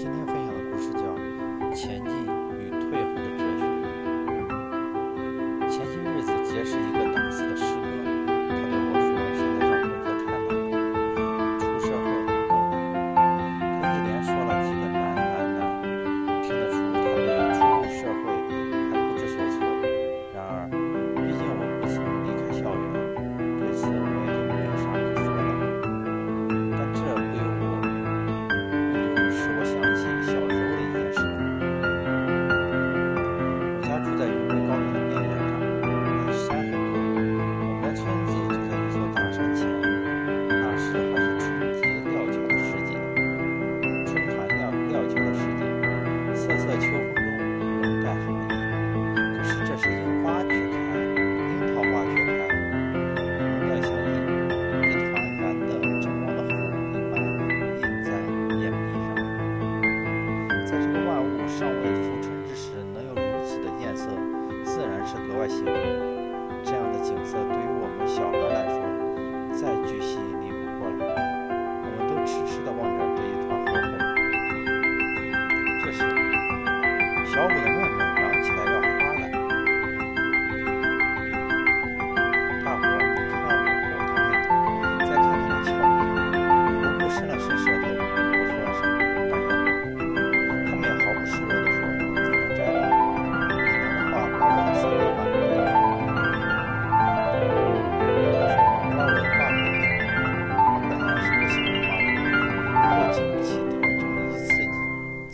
今天分享的故事叫前进。Ciao,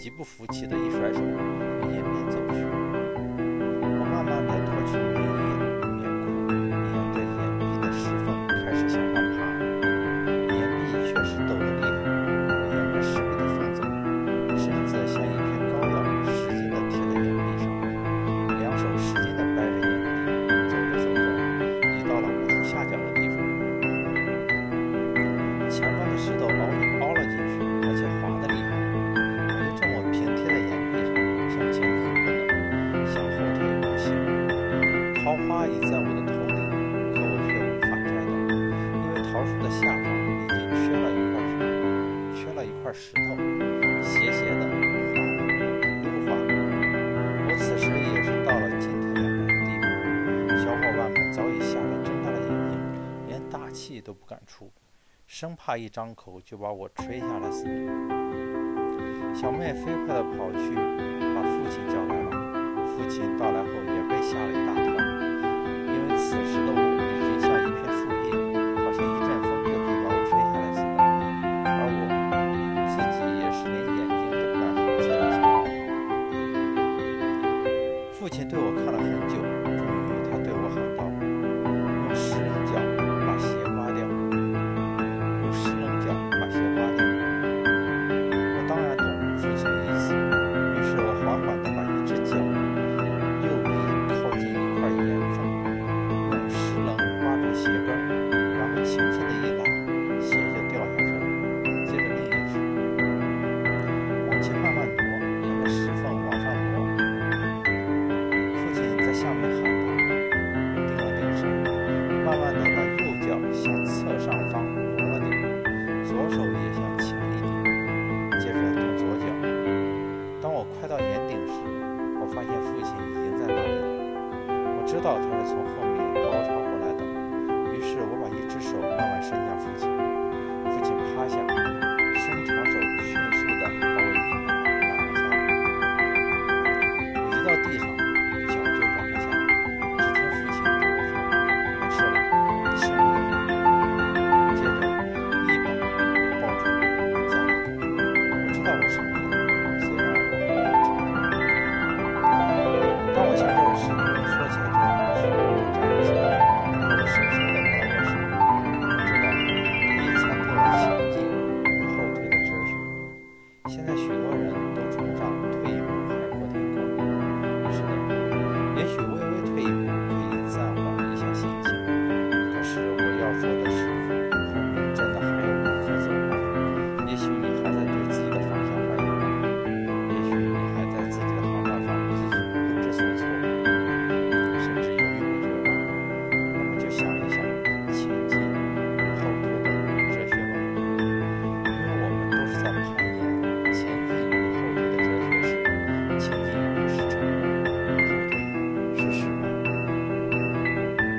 极不服气的一甩手，便掩面走去。我慢慢的脱去棉衣，棉裤，沿着岩壁的石缝开始向上爬。岩壁确实陡得厉害，我沿着石壁的缝走，身子像一片膏药，使劲的贴在岩壁上，两手使劲。石头斜斜的滑溜滑，我此时也是到了尽头的地步。小伙伴们早已吓得睁大了眼睛，连大气都不敢出，生怕一张口就把我吹下来似的。小妹飞快的跑去，把父亲叫来了。父亲到来后也被吓了一大跳，因为此时的我。目前对我左手也向前一点，接着动左脚。当我快到岩顶时，我发现父亲已经在那里了。我知道他是从后面包抄过来的，于是我把一只手慢慢伸向父亲。父亲趴下。现在许多人都崇尚退一步海阔天空是的也许微微退一步可以暂缓一下心情可是我要说的是后面真的还有路可走吗？也许你还在对自己的方向怀疑也许你还在自己的航道上一直不知所措甚至犹豫不决吧那么就想一想前进后退的哲学吧。因为我们都是在